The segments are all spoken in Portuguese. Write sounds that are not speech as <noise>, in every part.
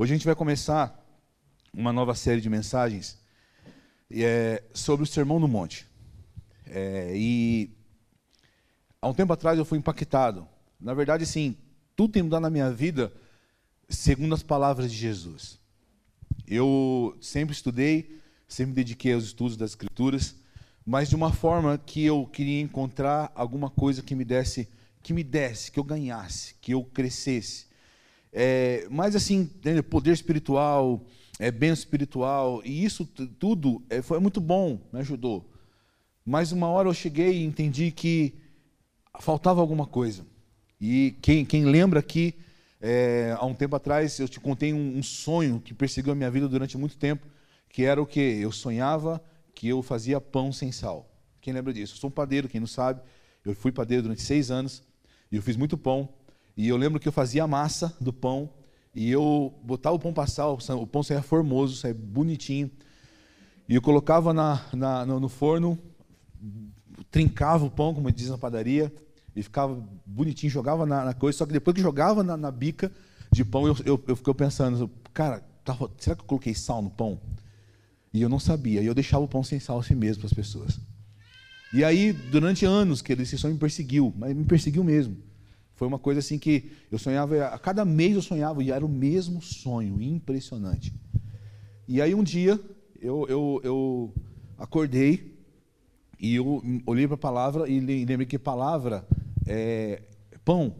Hoje a gente vai começar uma nova série de mensagens é, sobre o Sermão do Monte. É, e há um tempo atrás eu fui impactado. Na verdade, sim, tudo tem mudado na minha vida segundo as palavras de Jesus. Eu sempre estudei, sempre dediquei aos estudos das Escrituras, mas de uma forma que eu queria encontrar alguma coisa que me desse, que me desse, que eu ganhasse, que eu crescesse é, mas assim, poder espiritual, é, bem espiritual, e isso tudo é, foi muito bom, me ajudou. Mas uma hora eu cheguei e entendi que faltava alguma coisa. E quem, quem lembra aqui, é, há um tempo atrás, eu te contei um, um, sonho que perseguiu a minha vida durante muito tempo, que era o que? Eu sonhava que eu fazia pão sem sal. Quem lembra disso? Eu sou um padeiro, quem não sabe. Eu fui padeiro durante seis anos, e eu fiz muito pão. E eu lembro que eu fazia a massa do pão e eu botava o pão passar, o pão saía formoso, saía bonitinho. E eu colocava na, na no, no, forno, trincava o pão, como diz na padaria, e ficava bonitinho, jogava na, na coisa. Só que depois que jogava na, na bica de pão, eu, eu, eu fiquei pensando, cara, tava, será que eu coloquei sal no pão? E eu não sabia. E eu deixava o pão sem sal assim mesmo para as pessoas. E aí, durante anos, que esse sonho me perseguiu, mas me perseguiu mesmo. Foi uma coisa assim que eu sonhava, a cada mês eu sonhava e era o mesmo sonho, impressionante. E aí um dia eu, eu, eu acordei e eu olhei para a palavra e lembrei que palavra é pão.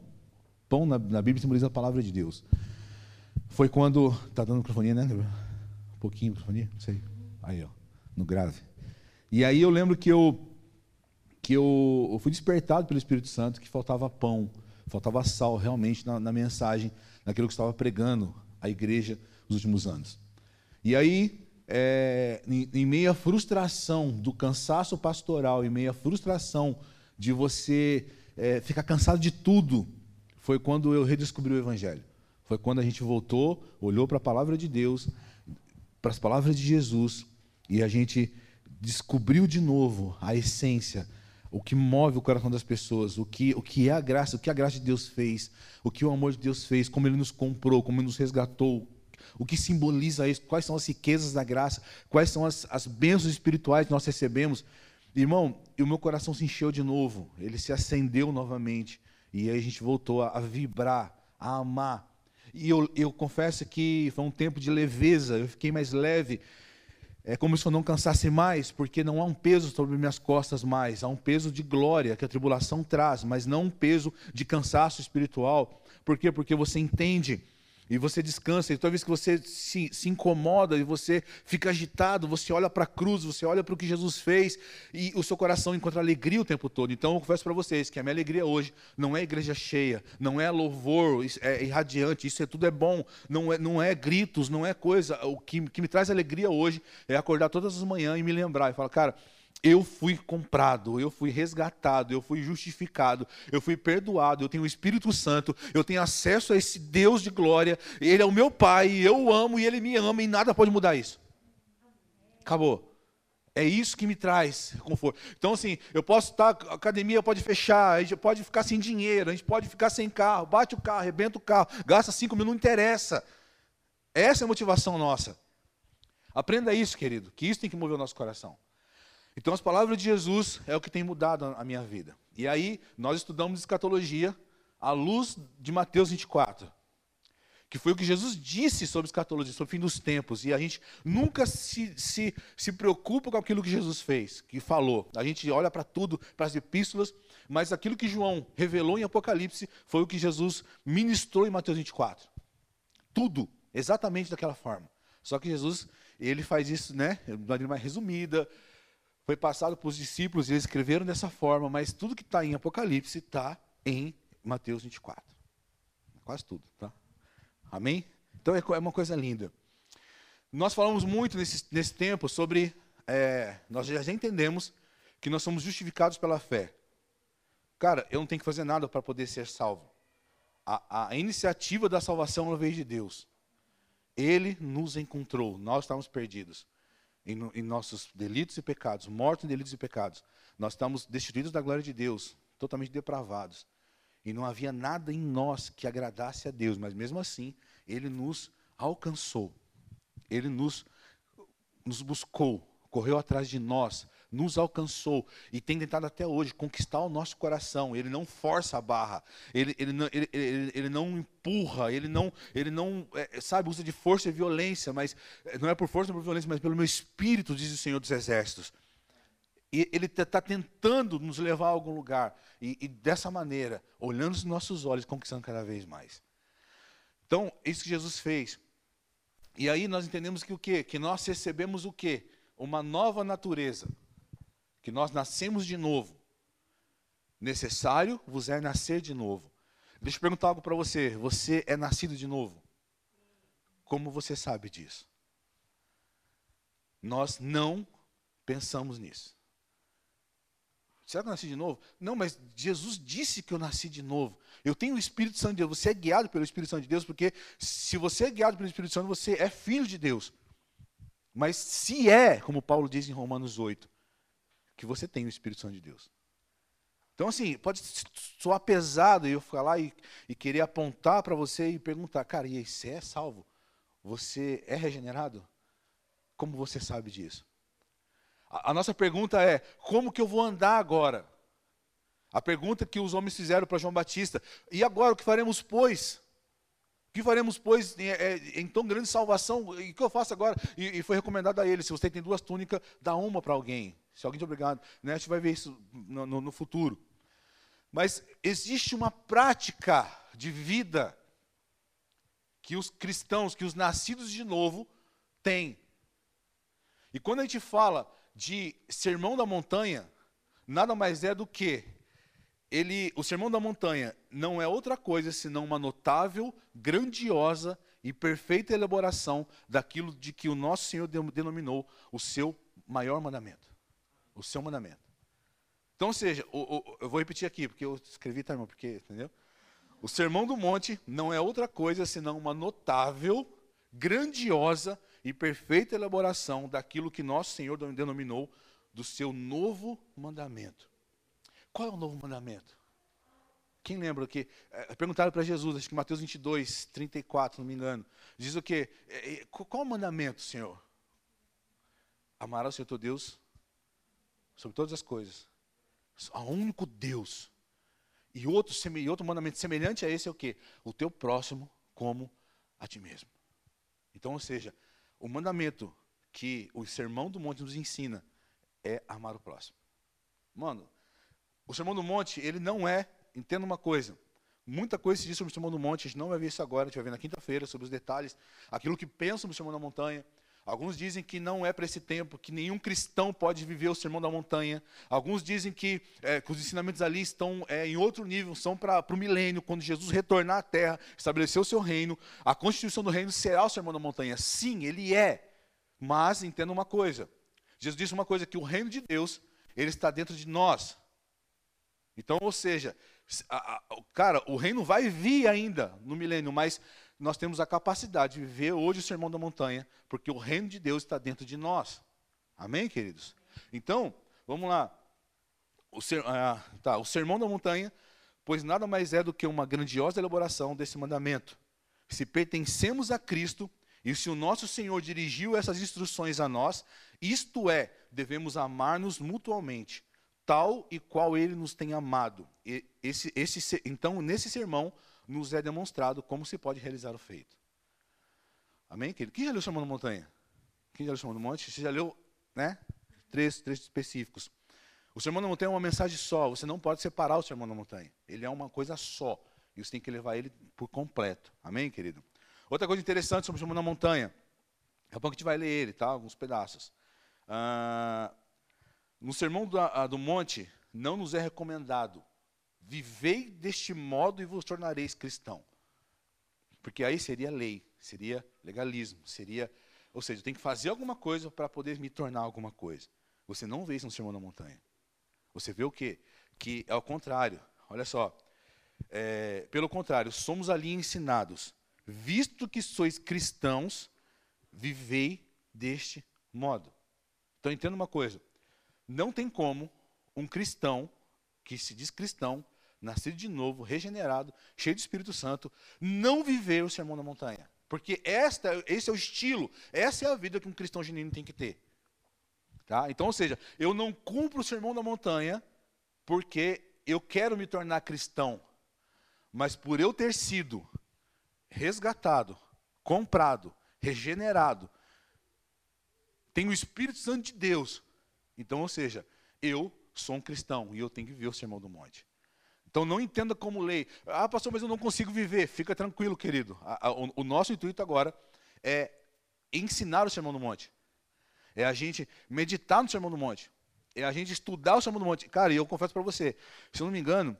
Pão na, na Bíblia simboliza a palavra de Deus. Foi quando. Está dando microfonia, né? Um pouquinho microfonia? Não sei. Aí, ó, no grave. E aí eu lembro que eu, que eu, eu fui despertado pelo Espírito Santo que faltava pão Faltava sal realmente na, na mensagem, naquilo que estava pregando a igreja nos últimos anos. E aí, é, em, em meio à frustração do cansaço pastoral, em meio à frustração de você é, ficar cansado de tudo, foi quando eu redescobri o Evangelho. Foi quando a gente voltou, olhou para a palavra de Deus, para as palavras de Jesus, e a gente descobriu de novo a essência o que move o coração das pessoas, o que, o que é a graça, o que a graça de Deus fez, o que o amor de Deus fez, como Ele nos comprou, como Ele nos resgatou, o que simboliza isso, quais são as riquezas da graça, quais são as, as bênçãos espirituais que nós recebemos. Irmão, e o meu coração se encheu de novo, ele se acendeu novamente, e aí a gente voltou a, a vibrar, a amar. E eu, eu confesso que foi um tempo de leveza, eu fiquei mais leve, é como se eu não cansasse mais, porque não há um peso sobre minhas costas mais, há um peso de glória que a tribulação traz, mas não um peso de cansaço espiritual. Por quê? Porque você entende e você descansa, e toda vez que você se, se incomoda e você fica agitado, você olha para a cruz, você olha para o que Jesus fez, e o seu coração encontra alegria o tempo todo. Então eu confesso para vocês que a minha alegria hoje não é igreja cheia, não é louvor, é irradiante, isso é, tudo é bom, não é, não é gritos, não é coisa. O que, que me traz alegria hoje é acordar todas as manhãs e me lembrar e falar, cara eu fui comprado, eu fui resgatado, eu fui justificado, eu fui perdoado, eu tenho o Espírito Santo, eu tenho acesso a esse Deus de glória, Ele é o meu Pai, eu o amo e Ele me ama e nada pode mudar isso. Acabou. É isso que me traz conforto. Então, assim, eu posso estar, a academia pode fechar, a gente pode ficar sem dinheiro, a gente pode ficar sem carro, bate o carro, arrebenta o carro, gasta cinco mil, não interessa. Essa é a motivação nossa. Aprenda isso, querido, que isso tem que mover o nosso coração. Então, as palavras de Jesus é o que tem mudado a minha vida. E aí, nós estudamos escatologia à luz de Mateus 24, que foi o que Jesus disse sobre escatologia, sobre o fim dos tempos. E a gente nunca se, se, se preocupa com aquilo que Jesus fez, que falou. A gente olha para tudo, para as epístolas, mas aquilo que João revelou em Apocalipse foi o que Jesus ministrou em Mateus 24. Tudo, exatamente daquela forma. Só que Jesus, ele faz isso, né, de maneira mais resumida, foi passado para os discípulos e eles escreveram dessa forma, mas tudo que está em Apocalipse está em Mateus 24. Quase tudo, tá? Amém? Então é, é uma coisa linda. Nós falamos muito nesse, nesse tempo sobre. É, nós já entendemos que nós somos justificados pela fé. Cara, eu não tenho que fazer nada para poder ser salvo. A, a iniciativa da salvação ela veio de Deus. Ele nos encontrou, nós estávamos perdidos em, em nossos delitos e pecados, mortos em delitos e pecados. Nós estamos destituídos da glória de Deus, totalmente depravados. E não havia nada em nós que agradasse a Deus, mas mesmo assim, Ele nos alcançou. Ele nos, nos buscou, correu atrás de nós, nos alcançou e tem tentado até hoje conquistar o nosso coração. Ele não força a barra, ele, ele, não, ele, ele, ele não empurra, ele não, ele não é, sabe, usa de força e violência, mas é, não é por força ou por violência, mas pelo meu espírito, diz o Senhor dos Exércitos. E ele está tentando nos levar a algum lugar. E, e, dessa maneira, olhando os nossos olhos, conquistando cada vez mais. Então, isso que Jesus fez. E aí nós entendemos que o quê? Que nós recebemos o quê? Uma nova natureza que nós nascemos de novo. Necessário vos é nascer de novo. Deixa eu perguntar algo para você. Você é nascido de novo? Como você sabe disso? Nós não pensamos nisso. Será que eu nasci de novo? Não, mas Jesus disse que eu nasci de novo. Eu tenho o Espírito Santo de Deus. Você é guiado pelo Espírito Santo de Deus, porque se você é guiado pelo Espírito Santo, você é filho de Deus. Mas se é, como Paulo diz em Romanos 8, que você tem o Espírito Santo de Deus. Então, assim, pode soar pesado eu falar e, e querer apontar para você e perguntar, cara, e aí, você é salvo? Você é regenerado? Como você sabe disso? A, a nossa pergunta é: como que eu vou andar agora? A pergunta que os homens fizeram para João Batista: e agora o que faremos, pois? O que faremos, pois, em, é, em tão grande salvação? E o que eu faço agora? E, e foi recomendado a ele: se você tem duas túnicas, dá uma para alguém. Se alguém te obrigado, né? a gente vai ver isso no, no, no futuro. Mas existe uma prática de vida que os cristãos, que os nascidos de novo têm. E quando a gente fala de sermão da montanha, nada mais é do que ele, o sermão da montanha não é outra coisa senão uma notável, grandiosa e perfeita elaboração daquilo de que o nosso Senhor denominou o seu maior mandamento o seu mandamento. Então, ou seja, o, o, eu vou repetir aqui, porque eu escrevi, tá, irmão? Porque, entendeu? O Sermão do Monte não é outra coisa senão uma notável, grandiosa e perfeita elaboração daquilo que nosso Senhor denominou do seu novo mandamento. Qual é o novo mandamento? Quem lembra que é, perguntaram para Jesus, acho que Mateus 22, 34, não me engano. Diz o quê? É, qual o mandamento, Senhor? Amar ao Senhor teu Deus sobre todas as coisas. Há um único Deus. E outro, outro mandamento semelhante a esse é o quê? O teu próximo como a ti mesmo. Então, ou seja, o mandamento que o Sermão do Monte nos ensina é amar o próximo. Mano, o Sermão do Monte, ele não é, entenda uma coisa, muita coisa se diz sobre o Sermão do Monte, a gente não vai ver isso agora, a gente vai ver na quinta-feira, sobre os detalhes, aquilo que pensam sobre o Sermão da Montanha, Alguns dizem que não é para esse tempo, que nenhum cristão pode viver o sermão da montanha. Alguns dizem que, é, que os ensinamentos ali estão é, em outro nível, são para o milênio, quando Jesus retornar à terra, estabelecer o seu reino. A constituição do reino será o sermão da montanha. Sim, ele é. Mas entenda uma coisa: Jesus disse uma coisa, que o reino de Deus, ele está dentro de nós. Então, ou seja, a, a, cara, o reino vai vir ainda no milênio, mas nós temos a capacidade de viver hoje o sermão da montanha, porque o reino de Deus está dentro de nós. Amém, queridos? Então, vamos lá. O, ser, ah, tá, o sermão da montanha, pois nada mais é do que uma grandiosa elaboração desse mandamento. Se pertencemos a Cristo, e se o nosso Senhor dirigiu essas instruções a nós, isto é, devemos amar-nos mutuamente, tal e qual Ele nos tem amado. E esse, esse, então, nesse sermão, nos é demonstrado como se pode realizar o feito. Amém, querido? Quem já leu o Sermão da Montanha? Quem já leu o Sermão do Monte? Você já leu, né? Três, três específicos. O Sermão da Montanha é uma mensagem só. Você não pode separar o Sermão da Montanha. Ele é uma coisa só. E você tem que levar ele por completo. Amém, querido? Outra coisa interessante sobre o Sermão da Montanha. Daqui a pouco a gente vai ler ele, tá? Alguns pedaços. Ah, no Sermão do, do Monte, não nos é recomendado vivei deste modo e vos tornareis cristão. Porque aí seria lei, seria legalismo, seria. Ou seja, eu tenho que fazer alguma coisa para poder me tornar alguma coisa. Você não vê isso no Sermão da Montanha. Você vê o quê? Que é o contrário. Olha só. É, pelo contrário, somos ali ensinados. Visto que sois cristãos, vivei deste modo. Então entenda uma coisa. Não tem como um cristão que se diz cristão nascido de novo, regenerado, cheio do Espírito Santo, não viver o sermão da montanha. Porque esta, esse é o estilo, essa é a vida que um cristão genuíno tem que ter. Tá? Então, ou seja, eu não cumpro o sermão da montanha porque eu quero me tornar cristão, mas por eu ter sido resgatado, comprado, regenerado, tenho o Espírito Santo de Deus. Então, ou seja, eu sou um cristão e eu tenho que viver o sermão do monte. Então não entenda como lei. Ah, pastor, mas eu não consigo viver. Fica tranquilo, querido. o, nosso intuito agora é ensinar o Sermão do Monte. É a gente meditar no Sermão do Monte. É a gente estudar o Sermão do Monte. Cara, e eu confesso para você, se eu não me engano,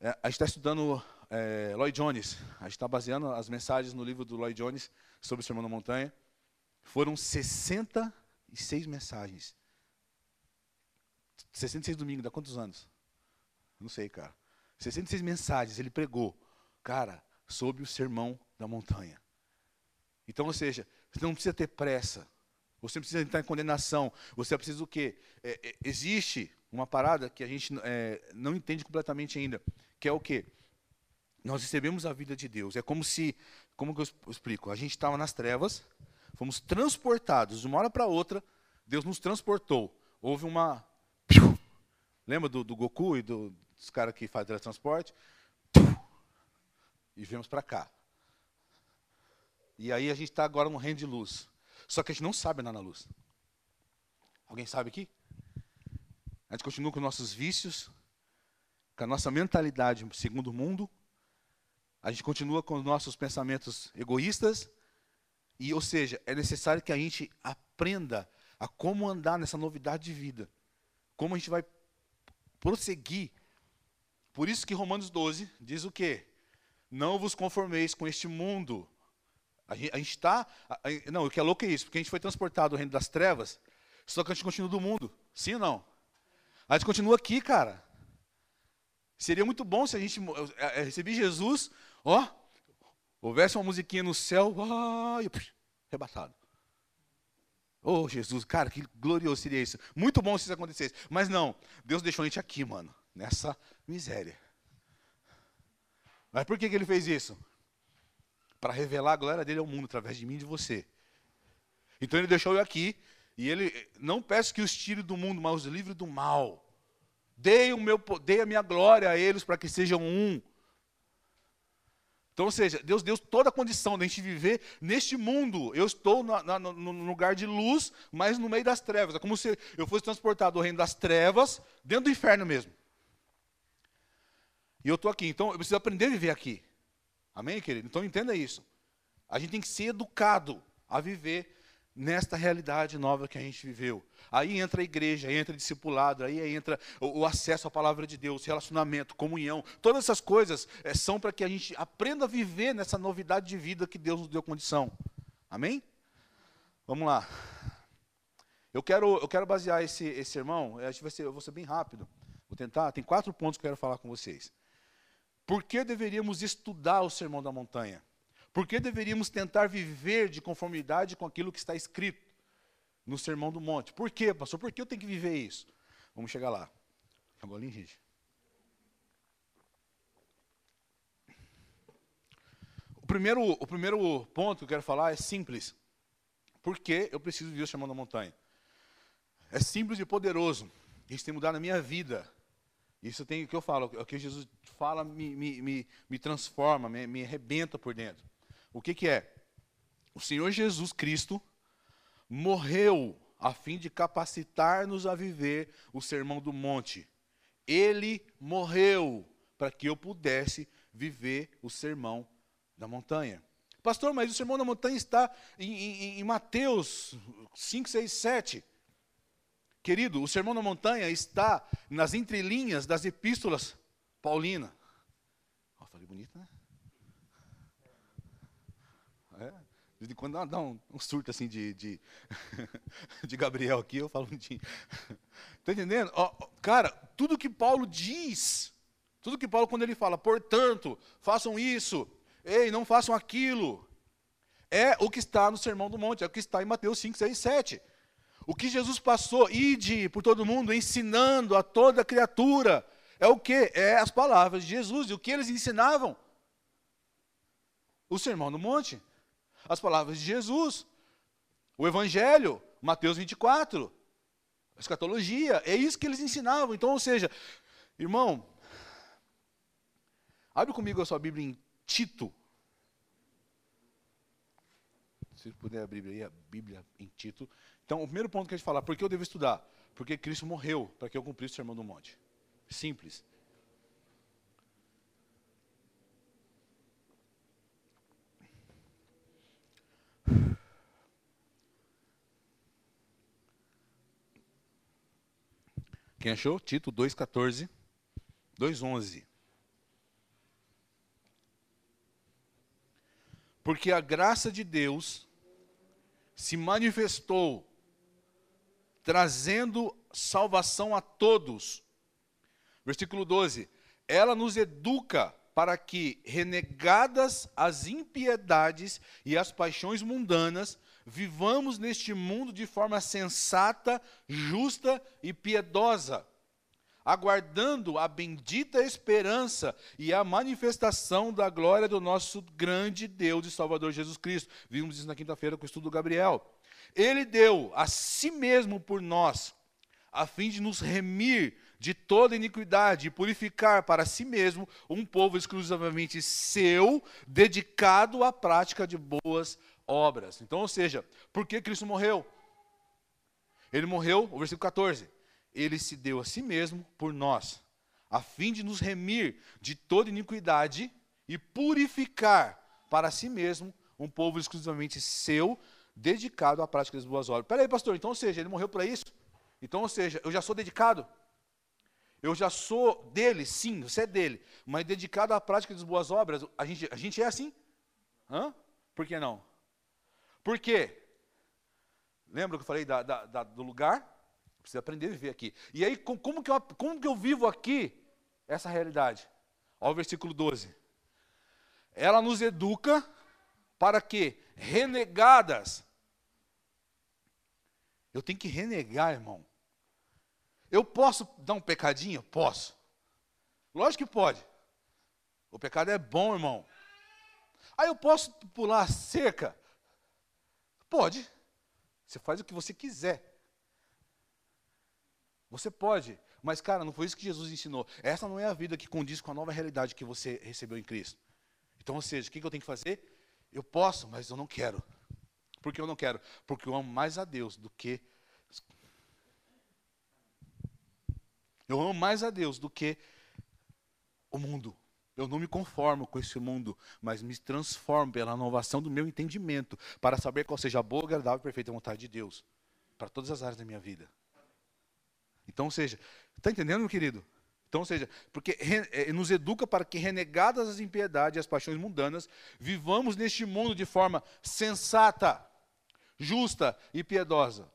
é, a gente está estudando é, Lloyd Jones. A gente está baseando as mensagens no livro do Lloyd Jones sobre o Sermão da Montanha. Foram 66 mensagens. 66 domingos, dá quantos anos? Não sei, cara. 66 mensagens ele pregou, cara, sobre o sermão da montanha. Então, ou seja, você não precisa ter pressa. Você não precisa entrar em condenação. Você precisa o quê? É, é, existe uma parada que a gente é, não entende completamente ainda, que é o quê? Nós recebemos a vida de Deus. É como se, como que eu explico? A gente estava nas trevas, fomos transportados de uma hora para outra, Deus nos transportou. Houve uma. Lembra do, do Goku e do, dos caras que fazem teletransporte, e viemos para cá. E aí a gente está agora no reino de luz. Só que a gente não sabe andar na luz. Alguém sabe aqui? A gente continua com nossos vícios, com a nossa mentalidade segundo o mundo. A gente continua com os nossos pensamentos egoístas. E, ou seja, é necessário que a gente aprenda a como andar nessa novidade de vida. Como a gente vai prosseguir por isso que Romanos 12 diz o quê? Não vos conformeis com este mundo. A gente está. Não, o que é louco é isso, porque a gente foi transportado do reino das trevas, só que a gente continua do mundo. Sim ou não? A gente continua aqui, cara. Seria muito bom se a gente é, é, receber Jesus, ó, houvesse uma musiquinha no céu, ó, e, arrebatado. Oh, Jesus, cara, que glorioso seria isso. Muito bom se isso acontecesse. Mas não, Deus deixou a gente aqui, mano nessa miséria. Mas por que, que ele fez isso? Para revelar a glória dele ao mundo através de mim e de você. Então ele deixou eu aqui e ele não peço que os tire do mundo, mas os livre do mal. Dei o meu, dei a minha glória a eles para que sejam um. Então, ou seja, Deus deu toda a condição de a gente viver neste mundo. Eu estou na, na, no, lugar de luz, mas no meio das trevas. É como se eu fosse transportado do reino das trevas, dentro do inferno mesmo. E eu estou aqui, então eu preciso aprender a viver aqui. Amém, querido? Então entenda isso. A gente tem que ser educado a viver nesta realidade nova que a gente viveu. Aí entra a igreja, aí entra o discipulado, aí entra o, o, acesso à palavra de Deus, relacionamento, comunhão. Todas essas coisas é, são para que a gente aprenda a viver nessa novidade de vida que Deus nos deu condição. Amém? Vamos lá. Eu quero, eu quero basear esse, esse sermão, que vai ser, eu vou ser bem rápido. Vou tentar, tem quatro pontos que eu quero falar com vocês. Por que deveríamos estudar o Sermão da Montanha? Por que deveríamos tentar viver de conformidade com aquilo que está escrito no Sermão do Monte? Por quê, pastor? Por que eu tenho que viver isso? Vamos chegar lá. Ali, gente? O primeiro, o primeiro ponto que eu quero falar é simples. Por que eu preciso viver o Sermão da Montanha? É simples e poderoso. Isso tem mudado a minha vida. Isso tem o que eu falo, o que Jesus fala me, me, me, me transforma, me, me arrebenta por dentro. O que, que é? O Senhor Jesus Cristo morreu a fim de capacitar-nos a viver o sermão do monte. Ele morreu para que eu pudesse viver o sermão da montanha. Pastor, mas o sermão da montanha está em, em, em Mateus 5, 6, 7. Querido, o Sermão da Montanha está nas entrelinhas das epístolas paulinas. Oh, falei bonito, né? É, de quando dá um, um surto assim de, de, <laughs> de, Gabriel aqui, eu falo de. Está entendendo? Oh, cara, tudo que Paulo diz, tudo que Paulo, quando ele fala, portanto, façam isso, ei, não façam aquilo, é o que está no Sermão do Monte, é o que está em Mateus 5, 6, 7. O que Jesus passou, ide por todo mundo, ensinando a toda criatura, é o que? É as palavras de Jesus. E o que eles ensinavam? O sermão do monte. as palavras de Jesus. O Evangelho, Mateus 24. A escatologia, é isso que eles ensinavam. Então, ou seja, irmão, abre comigo a sua Bíblia em Tito. Se puder abrir a Bíblia em Tito. Então, o primeiro ponto que a gente falar, por que eu devo estudar? Porque Cristo morreu para que eu cumprisse o sermão do monte. Simples. Quem achou? Tito 2,14, 2,11. Porque a graça de Deus se manifestou, trazendo salvação a todos. Versículo 12: Ela nos educa para que, renegadas as impiedades e as paixões mundanas, vivamos neste mundo de forma sensata, justa e piedosa, aguardando a bendita esperança e a manifestação da glória do nosso grande Deus e Salvador Jesus Cristo. Vimos isso na quinta-feira com o estudo do Gabriel. Ele deu a si mesmo por nós, a fim de nos remir de toda iniquidade e purificar para si mesmo um povo exclusivamente seu, dedicado à prática de boas obras. Então, ou seja, por que Cristo morreu? Ele morreu, o versículo 14, ele se deu a si mesmo por nós, a fim de nos remir de toda iniquidade e purificar para si mesmo um povo exclusivamente seu, dedicado à prática das boas obras. Peraí, pastor, então, ou seja, ele morreu para isso? Então, ou seja, eu já sou dedicado? Eu já sou dele, sim, você é dele, mas dedicado à prática das boas obras, a gente, a gente é assim? Hã? Por que não? Por quê? Lembra que eu falei da, da, da, do lugar? Precisa aprender a viver aqui. E aí, como que, eu, como que eu vivo aqui essa realidade? Olha o versículo 12. Ela nos educa para que, renegadas, eu tenho que renegar, irmão. Eu posso dar um pecadinho? Posso. Lógico que pode. O pecado é bom, irmão. Aí eu posso pular a cerca? Pode. Você faz o que você quiser. Você pode. Mas, cara, não foi isso que Jesus ensinou. Essa não é a vida que condiz com a nova realidade que você recebeu em Cristo. Então, ou seja, o que eu tenho que fazer? Eu posso, mas eu não quero. Por que eu não quero? Porque eu amo mais a Deus do que. Eu amo mais a Deus do que o mundo. Eu não me conformo com esse mundo, mas me transformo pela inovação do meu entendimento, para saber qual seja a boa, agradável e perfeita vontade de Deus, para todas as áreas da minha vida. Então, ou seja, está entendendo, meu querido? Então, ou seja, porque é, nos educa para que, renegadas as impiedades e as paixões mundanas, vivamos neste mundo de forma sensata, justa e piedosa.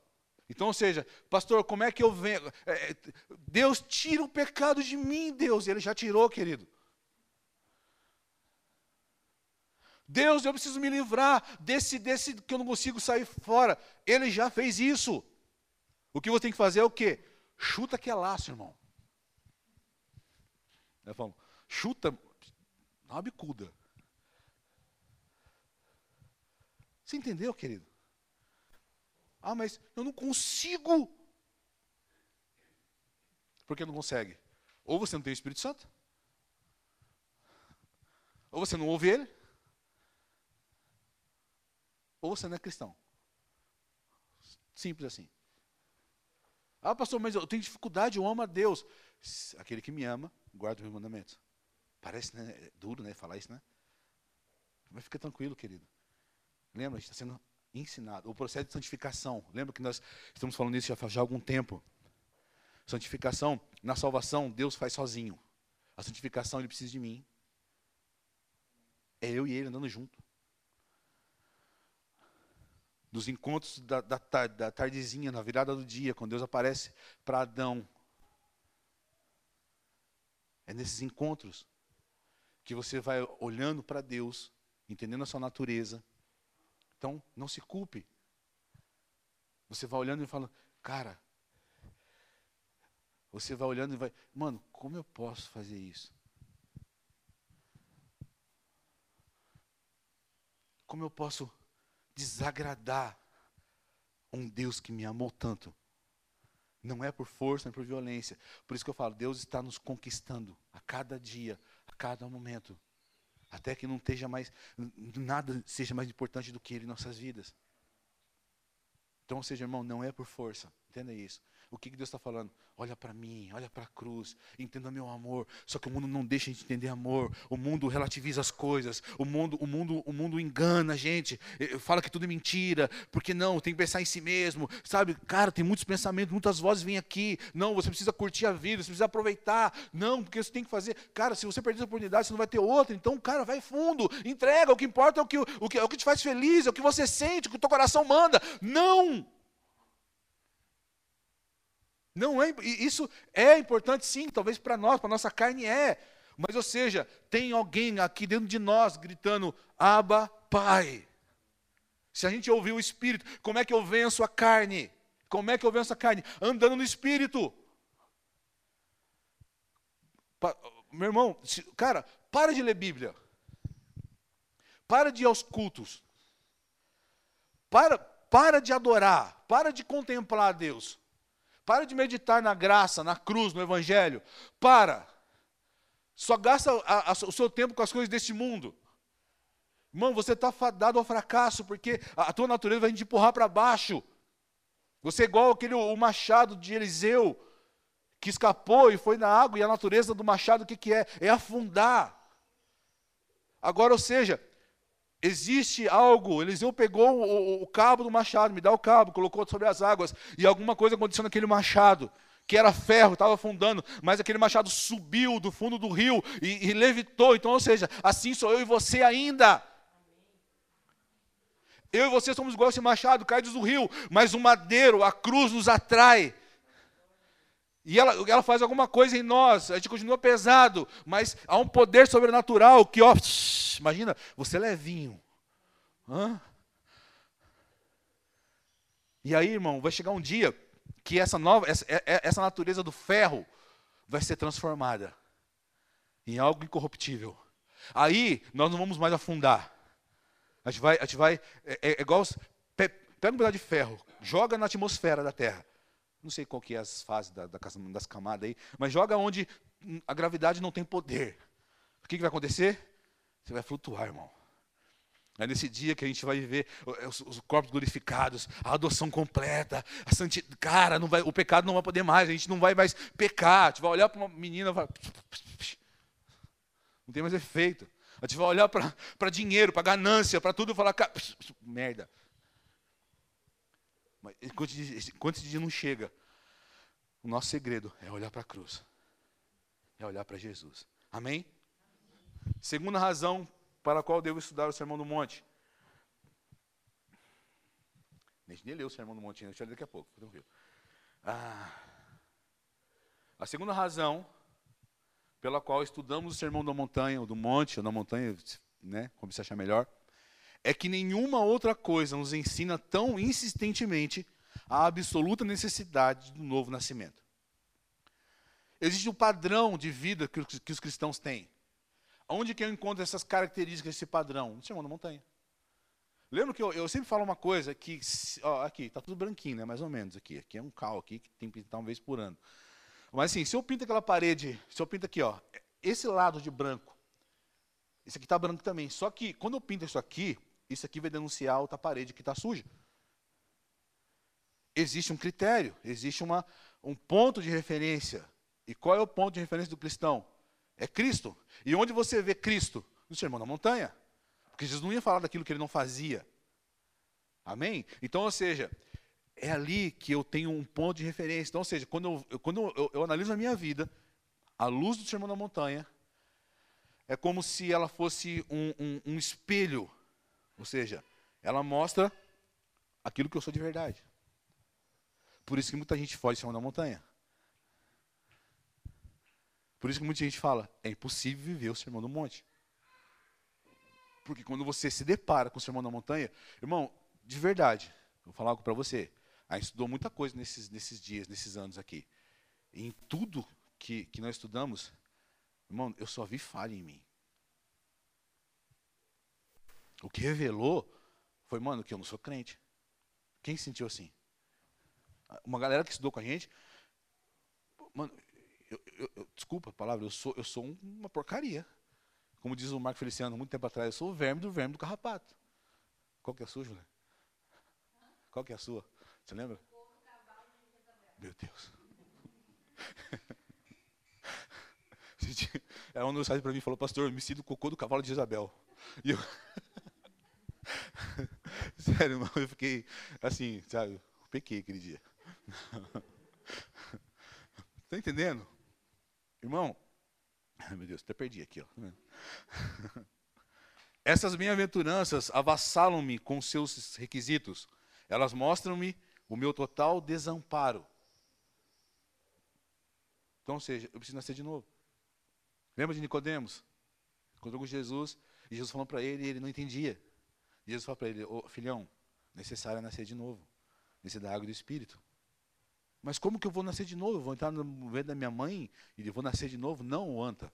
Então, ou seja, pastor, como é que eu venho? É, Deus tira o pecado de mim, Deus, ele já tirou, querido. Deus, eu preciso me livrar desse, desse que eu não consigo sair fora. Ele já fez isso. O que você tem que fazer é o quê? Chuta que é laço, irmão. Eu falo, chuta, dá uma bicuda. Você entendeu, querido? Ah, mas eu não consigo. Por que não consegue? Ou você não tem o Espírito Santo, ou você não ouve ele, ou você não é cristão. Simples assim. Ah, pastor, mas eu tenho dificuldade, eu amo a Deus. Aquele que me ama, guarda os meus mandamentos. Parece né, duro, né? Falar isso, né? Mas fica tranquilo, querido. Lembra, a gente está sendo ensinado. O processo de santificação. Lembra que nós estamos falando isso já já algum tempo. Santificação, na salvação, Deus faz sozinho. A santificação, Ele precisa de mim. É eu e Ele andando junto dos encontros da, da, da tardezinha, na virada do dia, quando Deus aparece para Adão. É nesses encontros que você vai olhando para Deus, entendendo a sua natureza. Então, não se culpe. Você vai olhando e fala, cara, você vai olhando e vai, mano, como eu posso fazer isso? Como eu posso desagradar um Deus que me amou tanto. Não é por força nem por violência. Por isso que eu falo, Deus está nos conquistando a cada dia, a cada momento. Até que não esteja mais, nada seja mais importante do que Ele em nossas vidas. Então, ou seja, irmão, não é por força. Entenda isso. O que, que Deus está falando? Olha para mim, olha para a cruz, entenda meu amor. Só que o mundo não deixa a gente entender amor. O mundo relativiza as coisas. O mundo, o mundo, o mundo engana a gente. Fala que tudo é mentira. Porque não, tem que pensar em si mesmo. Sabe, cara, tem muitos pensamentos, muitas vozes vêm aqui. Não, você precisa curtir a vida, você precisa aproveitar. Não, porque você tem que fazer. Cara, se você perder essa oportunidade, você não vai ter outra. Então, cara, vai fundo, entrega. O que importa é o que, o que, é o que te faz feliz, é o que você sente, o que o teu coração manda. Não! Não é, isso é importante sim, talvez para nós, para nossa carne é. Mas ou seja, tem alguém aqui dentro de nós gritando: "Aba, Pai". Se a gente ouvir o espírito, como é que eu venço a carne? Como é que eu venço a carne? Andando no espírito. Pa, meu irmão, se, cara, para de ler Bíblia. Para de ir aos cultos. Para, para de adorar, para de contemplar a Deus. Para de meditar na graça, na cruz, no Evangelho. Para. Só gasta a, a, o seu tempo com as coisas deste mundo. Irmão, você está fadado ao fracasso, porque a, tua natureza vai te empurrar para baixo. Você é igual aquele o machado de Eliseu, que escapou e foi na água, e a natureza do machado o que, que é? É afundar. Agora, ou seja, Existe algo, Eliseu pegou o, o, cabo do machado, me dá o cabo, colocou sobre as águas, e alguma coisa aconteceu naquele machado, que era ferro, estava afundando, mas aquele machado subiu do fundo do rio e, e levitou. Então, ou seja, assim sou eu e você ainda. Eu e você somos igual esse machado, caídos do rio, mas o madeiro, a cruz nos atrai. E ela, ela faz alguma coisa em nós, a gente continua pesado, mas há um poder sobrenatural que, ó, Imagina, você é levinho. Hã? E aí, irmão, vai chegar um dia que essa nova, essa, é, é, essa natureza do ferro vai ser transformada em algo incorruptível. Aí nós não vamos mais afundar. A gente vai, a gente vai é, é, é igual pega um pedaço de ferro, joga na atmosfera da Terra. Não sei qual que é as fases da, da, das camadas aí, mas joga onde a gravidade não tem poder. O que, que vai acontecer? Você vai flutuar, irmão. É nesse dia que a gente vai viver os, os corpos glorificados, a adoção completa, a santidade. Cara, não vai, o pecado não vai poder mais, a gente não vai mais pecar. A gente vai olhar para uma menina e vai. Não tem mais efeito. A gente vai olhar para dinheiro, para ganância, para tudo e falar. Merda. Mas enquanto, esse dia não chega, o nosso segredo é olhar para a cruz, é olhar para Jesus. Amém? Segunda razão para a qual devo estudar o Sermão do Monte. A gente nem leu o Sermão do Monte, a gente daqui a pouco. Ah, a segunda razão pela qual estudamos o Sermão da Montanha, ou do Monte, ou da Montanha, né, como você achar melhor, é que nenhuma outra coisa nos ensina tão insistentemente a absoluta necessidade do novo nascimento. Existe um padrão de vida que os cristãos têm. Onde que eu encontro essas características, esse padrão? No Sermão da Montanha. Lembra que eu, eu, sempre falo uma coisa que, ó, aqui, está tudo branquinho, né, mais ou menos aqui. Aqui é um cal aqui que tem que pintar uma vez por ano. Mas assim, se eu pinto aquela parede, se eu pinto aqui, ó, esse lado de branco, esse aqui está branco também. Só que quando eu pinto isso aqui, isso aqui vai denunciar outra parede que está suja. Existe um critério, existe uma, um ponto de referência. E qual é o ponto de referência do cristão? É Cristo. E onde você vê Cristo? No Sermão da Montanha. Porque Jesus não ia falar daquilo que ele não fazia. Amém? Então, ou seja, é ali que eu tenho um ponto de referência. Então, ou seja, quando eu, quando eu, eu, eu analiso a minha vida, a luz do Sermão da Montanha é como se ela fosse um, um, um espelho. Ou seja, ela mostra aquilo que eu sou de verdade. Por isso que muita gente foge do Sermão da Montanha. Por isso que muita gente fala, é impossível viver o Sermão do Monte. Porque quando você se depara com o Sermão da Montanha, irmão, de verdade, vou falar algo para você. A gente estudou muita coisa nesses, nesses dias, nesses anos aqui. Em tudo que, que nós estudamos, irmão, eu só vi falha em mim. O que revelou Foi, mano, que eu não sou crente. Quem se sentiu assim? Uma galera que estudou com a gente. Mano, eu, eu, eu, desculpa a palavra, eu sou, eu sou uma porcaria. Como diz o Marco Feliciano muito tempo atrás, eu sou o verme do verme do carrapato. Qual que é a sua, Julia? Qual que é a sua? Você lembra? Meu Deus. <laughs> Ela mandou mensagem para mim falou, pastor, eu me sinto cocô do cavalo de Isabel. E eu... <laughs> <laughs> Sério, irmão, eu fiquei assim, sabe, eu pequei aquele dia. Está <laughs> entendendo? Irmão, ai meu Deus, até perdi aqui, ó. <laughs> Essas bem-aventuranças avassalam-me com seus requisitos. Elas mostram-me o meu total desamparo. Então, ou seja, eu preciso nascer de novo. Lembra de Nicodemos? Encontrou com Jesus e Jesus falou para ele e ele não entendia. Jesus falou para ele: oh, filhão, necessário é nascer de novo. Nascer da água do Espírito. Mas como que eu vou nascer de novo? Eu vou entrar no ventre da minha mãe e vou nascer de novo? Não, Anta.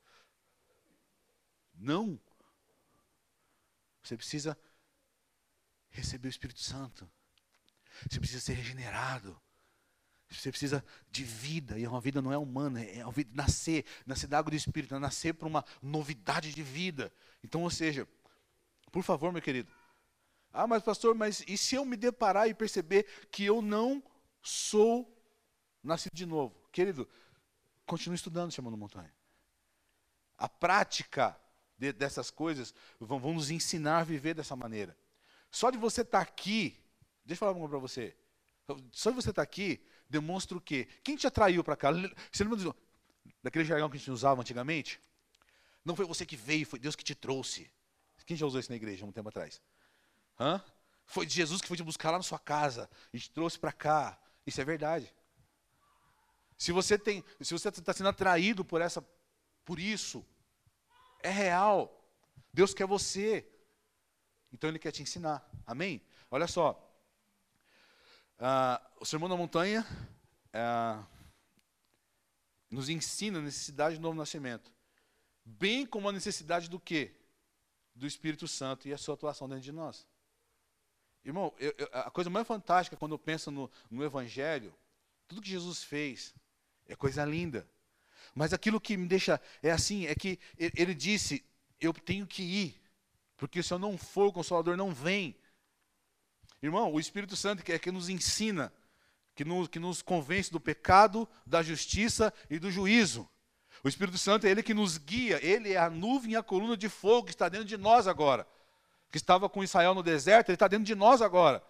Não. Você precisa receber o Espírito Santo. Você precisa ser regenerado. Você precisa de vida, e uma vida não é humana, é uma vida nascer, nascer da água do Espírito, é nascer para uma novidade de vida. Então, ou seja, por favor, meu querido. Ah, mas pastor, mas e se eu me deparar e perceber que eu não sou nascido de novo? Querido, continue estudando, chamando montanha. A prática de, dessas coisas vão, vão, nos ensinar a viver dessa maneira. Só de você estar tá aqui, deixa eu falar uma para você. Só de você estar tá aqui, demonstra o quê? Quem te atraiu para cá? Você lembra daquele jargão que a gente usava antigamente? Não foi você que veio, foi Deus que te trouxe. Quem já usou isso na igreja um tempo atrás? Hã? Foi Jesus que foi te buscar lá na sua casa e te trouxe para cá. Isso é verdade. Se você tem, se você está sendo atraído por essa, por isso, é real. Deus quer você. Então Ele quer te ensinar. Amém? Olha só. Uh, o Sermão da Montanha uh, nos ensina a necessidade do novo nascimento. Bem como a necessidade do quê? Do Espírito Santo e a sua atuação dentro de nós. Irmão, eu, eu, a coisa mais fantástica quando eu penso no, no Evangelho, tudo que Jesus fez é coisa linda. Mas aquilo que me deixa é assim, é que ele disse, eu tenho que ir, porque se eu não for, o Consolador não vem. Irmão, o Espírito Santo é que nos ensina, que nos, que nos convence do pecado, da justiça e do juízo. O Espírito Santo é ele que nos guia, ele é a nuvem e a coluna de fogo que está dentro de nós agora. Que estava com Israel no deserto, ele está dentro de nós agora.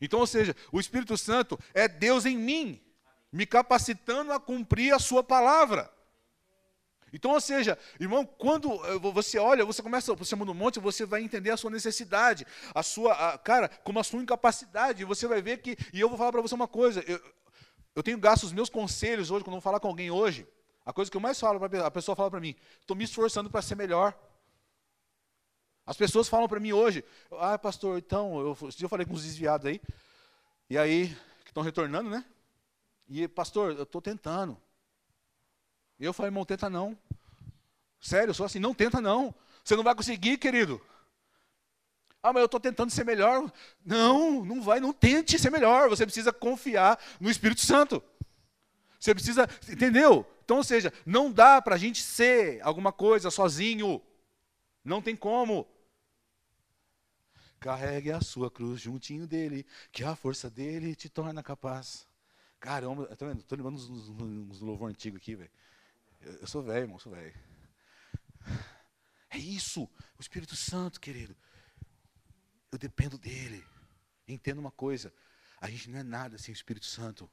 Então, ou seja, o Espírito Santo é Deus em mim, me capacitando a cumprir a sua palavra. Então, ou seja, irmão, quando eh, você olha, você começa o Sermão do Monte, você vai entender a sua necessidade, a sua, a, cara, como a sua incapacidade, você vai ver que, e eu vou falar para você uma coisa, eu, eu tenho gasto os meus conselhos hoje, quando eu vou falar com alguém hoje, a coisa que eu mais falo, a pessoa fala para mim, estou me esforçando para ser melhor. As pessoas falam para mim hoje, ah, pastor, então, eu, eu falei com os desviados aí, e aí, que estão retornando, né? E, pastor, eu estou tentando. E eu falei, irmão, tenta não. Sério, eu sou assim, não tenta não. Você não vai conseguir, querido. Ah, mas eu estou tentando ser melhor. Não, não vai, não tente ser melhor. Você precisa confiar no Espírito Santo. Você precisa, entendeu? Então, ou seja, não dá para a gente ser alguma coisa sozinho. Não tem como. Carregue a sua cruz juntinho dele, que a força dele te torna capaz. Caramba, tá vendo? Estou lembrando uns, louvor antigo aqui, velho. Eu, eu sou velho, irmão, sou velho. É isso, o Espírito Santo, querido. Eu dependo dele. Entenda uma coisa: a gente não é nada sem o Espírito Santo.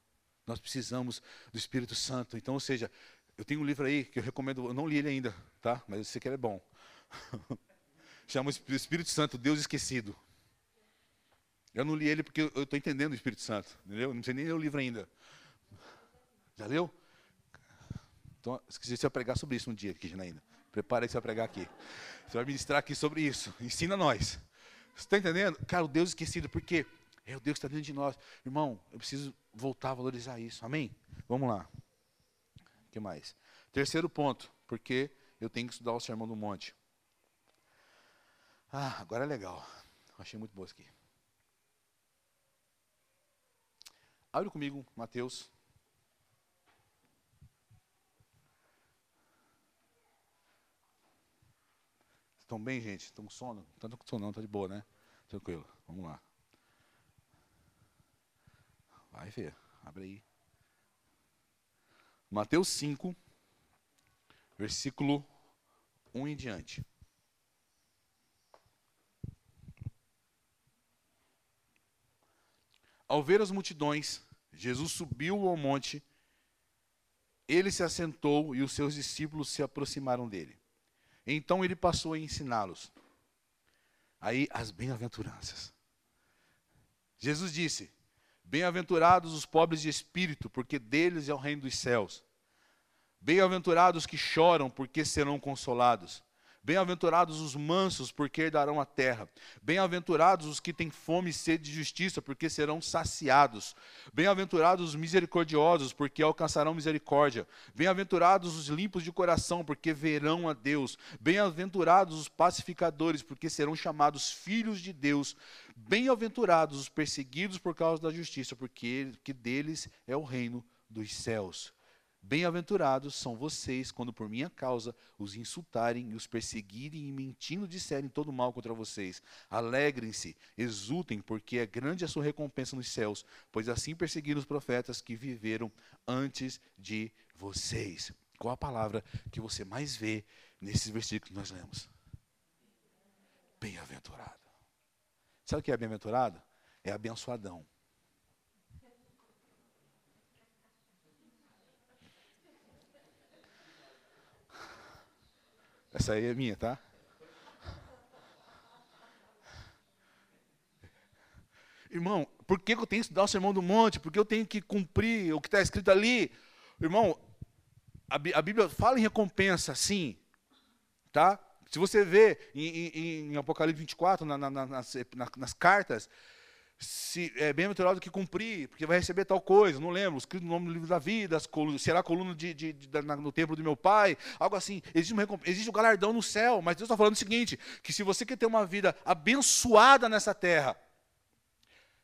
Nós precisamos do Espírito Santo. Então, ou seja, eu tenho um livro aí que eu recomendo, eu não li ele ainda, tá? Mas eu sei que ele é bom. <laughs> Chama o Espírito Santo, Deus Esquecido. Eu não li ele porque eu estou entendendo o Espírito Santo, entendeu? Não sei nem ler o livro ainda. Já leu? Então, esqueci de pregar sobre isso um dia aqui, Janaína. Prepare-se para pregar aqui. Você vai ministrar aqui sobre isso. Ensina nós. Você está entendendo? Cara, o Deus esquecido, porque é o Deus que está dentro de nós. Irmão, eu preciso voltar a valorizar isso. Amém? Vamos lá. O que mais? Terceiro ponto, porque eu tenho que estudar o Sermão do Monte. Ah, agora é legal. Achei muito boa isso aqui. Abre comigo, Mateus. Estão bem, gente? Estão com sono? Tanto com sono não, está de boa, né? Tranquilo. Vamos lá. Vai, Fê. Abre aí. Mateus 5, versículo 1 em diante. Ao ver as multidões, Jesus subiu ao monte, ele se assentou e os seus discípulos se aproximaram dele. Então ele passou a ensiná-los. Aí as bem-aventuranças. Jesus disse: Bem-aventurados os pobres de espírito, porque deles é o reino dos céus. Bem-aventurados que choram, porque serão consolados. Bem-aventurados os mansos, porque herdarão a terra. Bem-aventurados os que têm fome e sede de justiça, porque serão saciados. Bem-aventurados os misericordiosos, porque alcançarão misericórdia. Bem-aventurados os limpos de coração, porque verão a Deus. Bem-aventurados os pacificadores, porque serão chamados filhos de Deus. Bem-aventurados os perseguidos por causa da justiça, porque que deles é o reino dos céus. Bem-aventurados são vocês quando por minha causa os insultarem e os perseguirem e mentindo disserem todo mal contra vocês. Alegrem-se, exultem, porque é grande a sua recompensa nos céus, pois assim perseguiram os profetas que viveram antes de vocês. Qual a palavra que você mais vê nesses versículos que nós lemos? Bem-aventurado. Sabe o que é bem-aventurado? É abençoadão. Essa aí é minha, tá? Irmão, por que eu tenho que estudar o Sermão do Monte? Por que eu tenho que cumprir o que está escrito ali? Irmão, a, Bíblia fala em recompensa, sim. Tá? Se você vê em, em, em Apocalipse 24, na, na, nas, nas cartas, se é bem-aventurado que cumprir, porque vai receber tal coisa, não lembro, escrito no nome do livro da vida, será coluna de, de, de, no templo do meu pai, algo assim. Existe um, existe um galardão no céu, mas Deus está falando o seguinte: que se você quer ter uma vida abençoada nessa terra,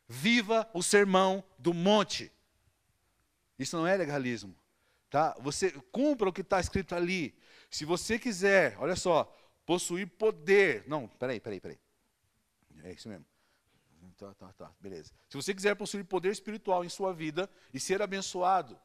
viva o sermão do monte. Isso não é legalismo. Tá? Você cumpra o que está escrito ali. Se você quiser, olha só, possuir poder. Não, peraí, peraí, peraí. É isso mesmo tá, tá, tá, beleza. Se você quiser possuir poder espiritual em sua vida e ser abençoado,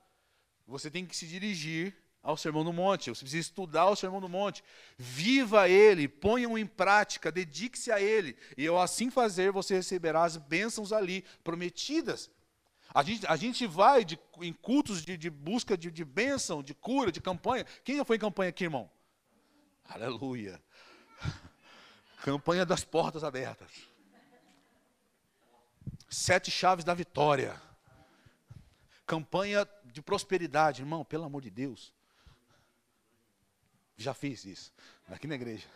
você tem que se dirigir ao Sermão do Monte, você precisa estudar o Sermão do Monte, viva ele, ponha-o em prática, dedique-se a ele, e ao assim fazer você receberá as bênçãos ali prometidas. A gente, a gente vai de, em cultos de, de busca de, de bênção, de cura, de campanha. Quem já foi em campanha aqui, irmão? Aleluia. <laughs> Campanha das portas abertas. Sete chaves da vitória. Campanha de prosperidade, irmão, pelo amor de Deus. Já fiz isso, aqui na igreja.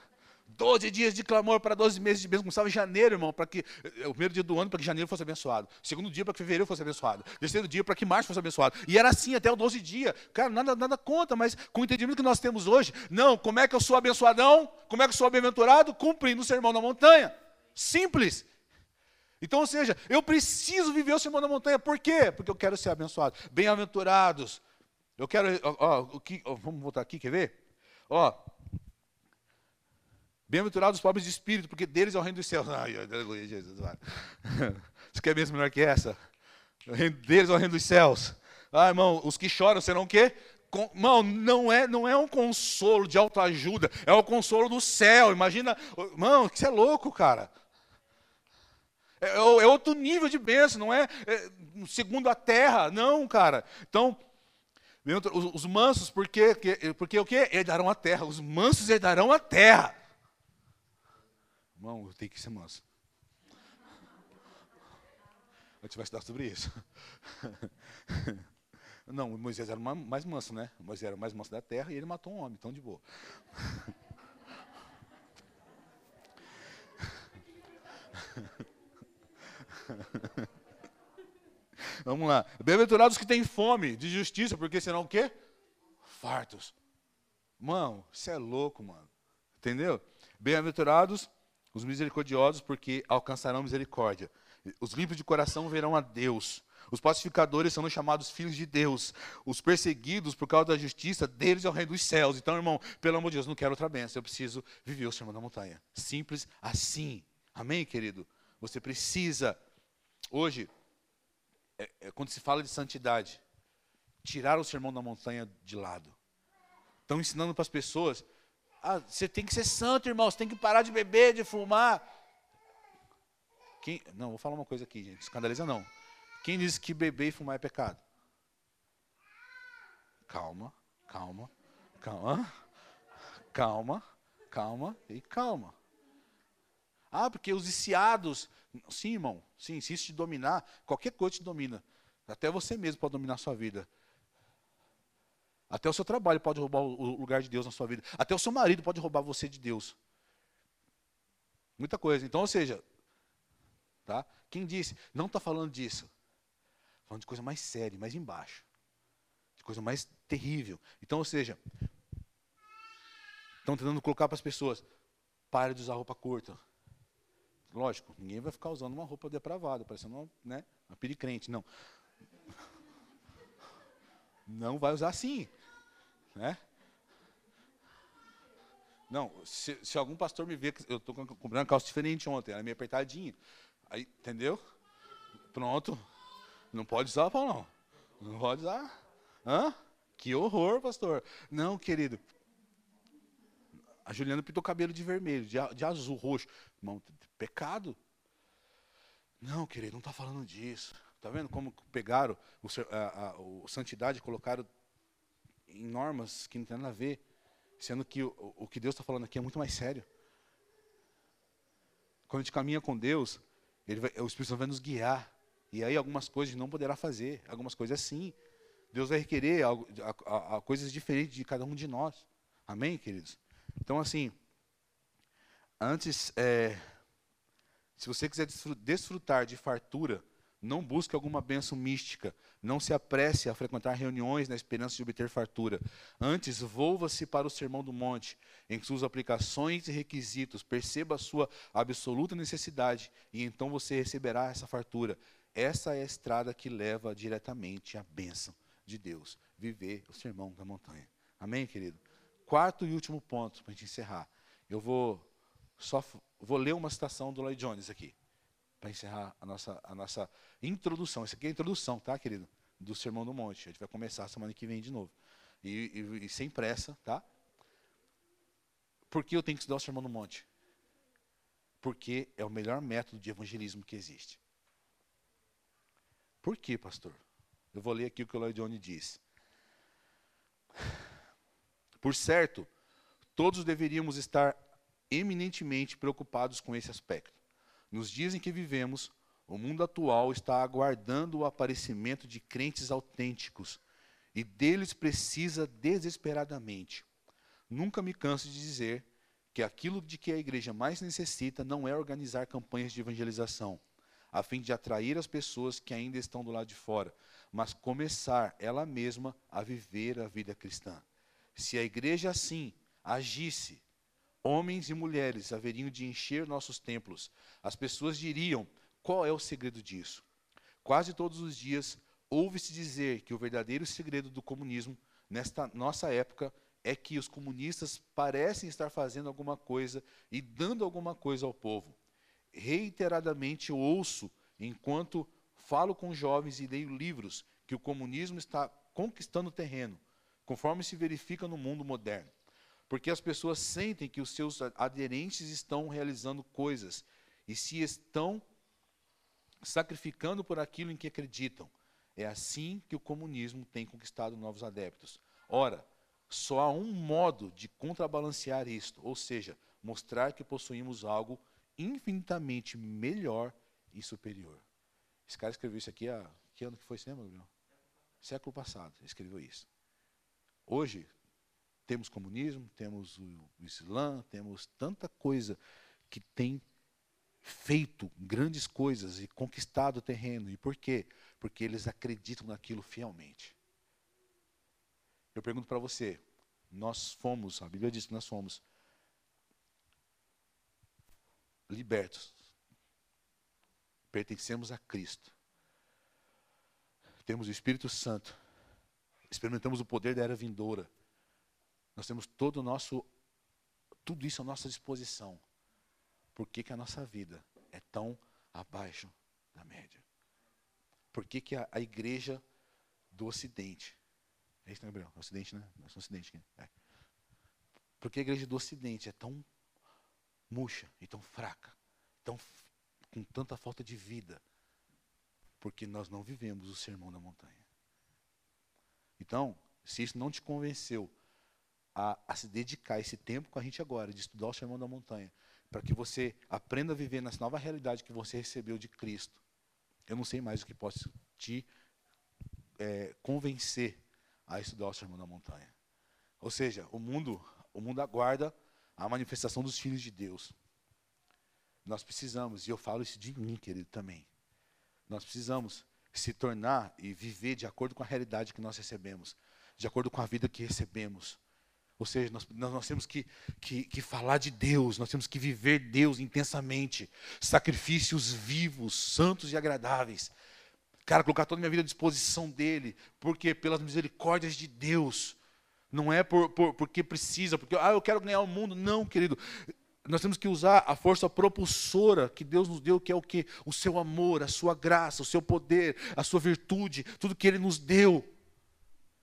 Doze dias de clamor para doze meses de bênção. Começava em janeiro, irmão, para que. O primeiro dia do ano para que janeiro fosse abençoado. segundo dia para que fevereiro fosse abençoado. terceiro dia para que março fosse abençoado. E era assim até o doze dia. Cara, nada, nada conta, mas com o entendimento que nós temos hoje, não, como é que eu sou abençoadão? Como é que eu sou bem-aventurado? Cumprindo o sermão da montanha. Simples. Então, ou seja, eu preciso viver o sermão da montanha. Por quê? Porque eu quero ser abençoado. Bem-aventurados. Eu quero. Ó, ó, que, ó, vamos voltar aqui, quer ver? Ó. Bem-aventurados os pobres de espírito, porque deles é o reino dos céus. Ai, aleluia, Jesus. Você <laughs> quer mesmo melhor que essa? Deles é o reino dos céus. Ah, irmão, os que choram serão o quê? Com, irmão, não é, não é um consolo de autoajuda, é o consolo do céu. Imagina, irmão, que você é louco, cara. É, é, é outro nível de bênção, não é, é segundo a terra, não, cara. Então, os, os mansos, porque, porque o quê? Herdarão a terra. Os mansos herdarão a terra. Irmão, eu tenho que ser manso. A gente vai estudar sobre isso. <laughs> Não, Moisés era mais manso, né? Moisés era mais manso da terra e ele matou um homem, então de boa. <laughs> <laughs> Vamos lá. Bem-aventurados que têm fome de justiça, porque serão o quê? Fartos. Mano, você é louco, mano. Entendeu? Bem-aventurados Os misericordiosos, porque alcançarão misericórdia. Os limpos de coração verão a Deus. Os pacificadores são chamados filhos de Deus. Os perseguidos por causa da justiça, deles é o reino dos céus. Então, irmão, pelo amor de Deus, não quero outra bênção. Eu preciso viver o sermão da montanha. Simples assim. Amém, querido? Você precisa. Hoje, é, é, quando se fala de santidade, tirar o sermão da montanha de lado. Estão ensinando para as pessoas. Ah, você tem que ser santo, irmão. Você tem que parar de beber, de fumar. Quem, não, vou falar uma coisa aqui, gente. Escandaliza não. Quem diz que beber e fumar é pecado? Calma, calma, calma, calma, calma e calma. Ah, porque os viciados. Sim, irmão, sim, se isso te dominar, qualquer coisa te domina. Até você mesmo pode dominar a sua vida. Até o seu trabalho pode roubar o lugar de Deus na sua vida. Até o seu marido pode roubar você de Deus. Muita coisa. Então, ou seja, tá? Quem disse? Não está falando disso. Falando de coisa mais séria, mais embaixo. De coisa mais terrível. Então, ou seja, estão tentando colocar para as pessoas, pare de usar roupa curta. Lógico, ninguém vai ficar usando uma roupa depravada, parecendo uma, né, uma piricrente. Não. Não vai usar assim. Né? Não, se, se algum pastor me ver, eu estou comprando uma calça diferente ontem, ela é meio apertadinha. Aí, entendeu? Pronto. Não pode usar, Paulo, não. Não pode usar. Hã? Que horror, pastor. Não, querido. A Juliana pintou cabelo de vermelho, de, de azul, roxo. Irmão, pecado. Não, querido, não está falando disso. Está vendo como pegaram o, a, a, santidade e colocaram em normas que não tem nada a ver, sendo que o, o que Deus está falando aqui é muito mais sério. Quando a gente caminha com Deus, vai, o Espírito Santo vai nos guiar. E aí algumas coisas não poderá fazer, algumas coisas sim. Deus vai requerer algo, a, a, coisas diferentes de cada um de nós. Amém, queridos? Então, assim, antes, é, se você quiser desfrutar de fartura, não busque alguma bênção mística. Não se apresse a frequentar reuniões na esperança de obter fartura. Antes, volva-se para o Sermão do Monte, em suas aplicações e requisitos. Perceba a sua absoluta necessidade e então você receberá essa fartura. Essa é a estrada que leva diretamente à bênção de Deus. Viver o sermão da montanha. Amém, querido? Quarto e último ponto, para a gente encerrar. Eu vou só vou ler uma citação do Lloyd Jones aqui, para encerrar a nossa, a nossa introdução. Essa aqui é a introdução, tá, querido? Do Sermão do Monte. A gente vai começar semana que vem de novo. E, e, e sem pressa, tá? Por que eu tenho que estudar o Sermão do Monte? Porque é o melhor método de evangelismo que existe. Por quê, pastor? Eu vou ler aqui o que o Lloyd Jones diz. Por certo, todos deveríamos estar eminentemente preocupados com esse aspecto. Nos dias em que vivemos, o mundo atual está aguardando o aparecimento de crentes autênticos e deles precisa desesperadamente. Nunca me canso de dizer que aquilo de que a igreja mais necessita não é organizar campanhas de evangelização a fim de atrair as pessoas que ainda estão do lado de fora, mas começar ela mesma a viver a vida cristã. Se a igreja assim agisse, homens e mulheres haveriam de encher nossos templos. As pessoas diriam: qual é o segredo disso? Quase todos os dias ouve-se dizer que o verdadeiro segredo do comunismo, nesta nossa época, é que os comunistas parecem estar fazendo alguma coisa e dando alguma coisa ao povo reiteradamente ouço, enquanto falo com jovens e leio livros, que o comunismo está conquistando terreno, conforme se verifica no mundo moderno. Porque as pessoas sentem que os seus aderentes estão realizando coisas e se estão sacrificando por aquilo em que acreditam. É assim que o comunismo tem conquistado novos adeptos. Ora, só há um modo de contrabalancear isto, ou seja, mostrar que possuímos algo infinitamente melhor e superior. Esse cara escreveu isso aqui há. Que ano que foi, você lembra, Gabriel? Século passado, escreveu isso. Hoje, temos comunismo, temos o, Islã, temos tanta coisa que tem feito grandes coisas e conquistado o terreno. E por quê? Porque eles acreditam naquilo fielmente. Eu pergunto para você, nós fomos, a Bíblia diz que nós fomos libertos. Pertencemos a Cristo. Temos o Espírito Santo. Experimentamos o poder da era vindoura. Nós temos todo o nosso tudo isso à nossa disposição. Por que, que a nossa vida é tão abaixo da média? Por que, que a, a igreja do Ocidente. É isso, né, Gabriel? É Ocidente, né? Nós somos Ocidente. É. Por que a igreja do Ocidente é tão murcha e tão fraca, tão, com tanta falta de vida? Porque nós não vivemos o sermão da montanha. Então, se isso não te convenceu a, a, se dedicar esse tempo com a gente agora, de estudar o Sermão da Montanha, para que você aprenda a viver nessa nova realidade que você recebeu de Cristo. Eu não sei mais o que posso te é, convencer a estudar o Sermão da Montanha. Ou seja, o mundo, o mundo aguarda a manifestação dos filhos de Deus. Nós precisamos, e eu falo isso de mim, querido, também. Nós precisamos se tornar e viver de acordo com a realidade que nós recebemos, de acordo com a vida que recebemos. Ou seja, nós, nós temos que, que, que, falar de Deus, nós temos que viver Deus intensamente, sacrifícios vivos, santos e agradáveis. Cara, colocar toda a minha vida à disposição dele, porque pelas misericórdias de Deus, não é por, por, porque precisa, porque ah, eu quero ganhar o mundo. Não, querido. Nós temos que usar a força propulsora que Deus nos deu, que é o que? O seu amor, a sua graça, o seu poder, a sua virtude, tudo que ele nos deu.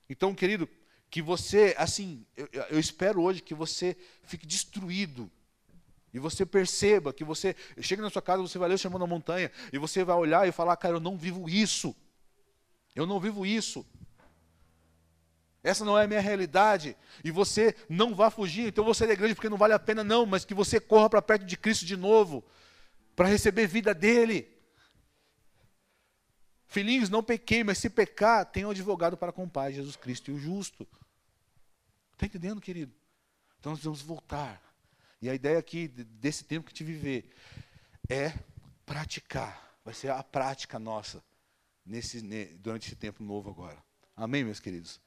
Então, querido, que você, assim, eu, eu espero hoje que você fique destruído e você perceba que você chega na sua casa, você vai ler o Sermão da Montanha e você vai olhar e falar, cara, eu não vivo isso. Eu não vivo isso. Essa não é a minha realidade. E você não vá fugir, então você é igreja porque não vale a pena, não, mas que você corra para perto de Cristo de novo, para receber vida dele. Filhinhos, não pequei, mas se pecar, tem um advogado para com o Pai, Jesus Cristo e o justo. Está entendendo, querido? Então nós vamos voltar. E a ideia aqui, desse tempo que te viver, é praticar. Vai ser a prática nossa nesse, durante esse tempo novo agora. Amém, meus queridos?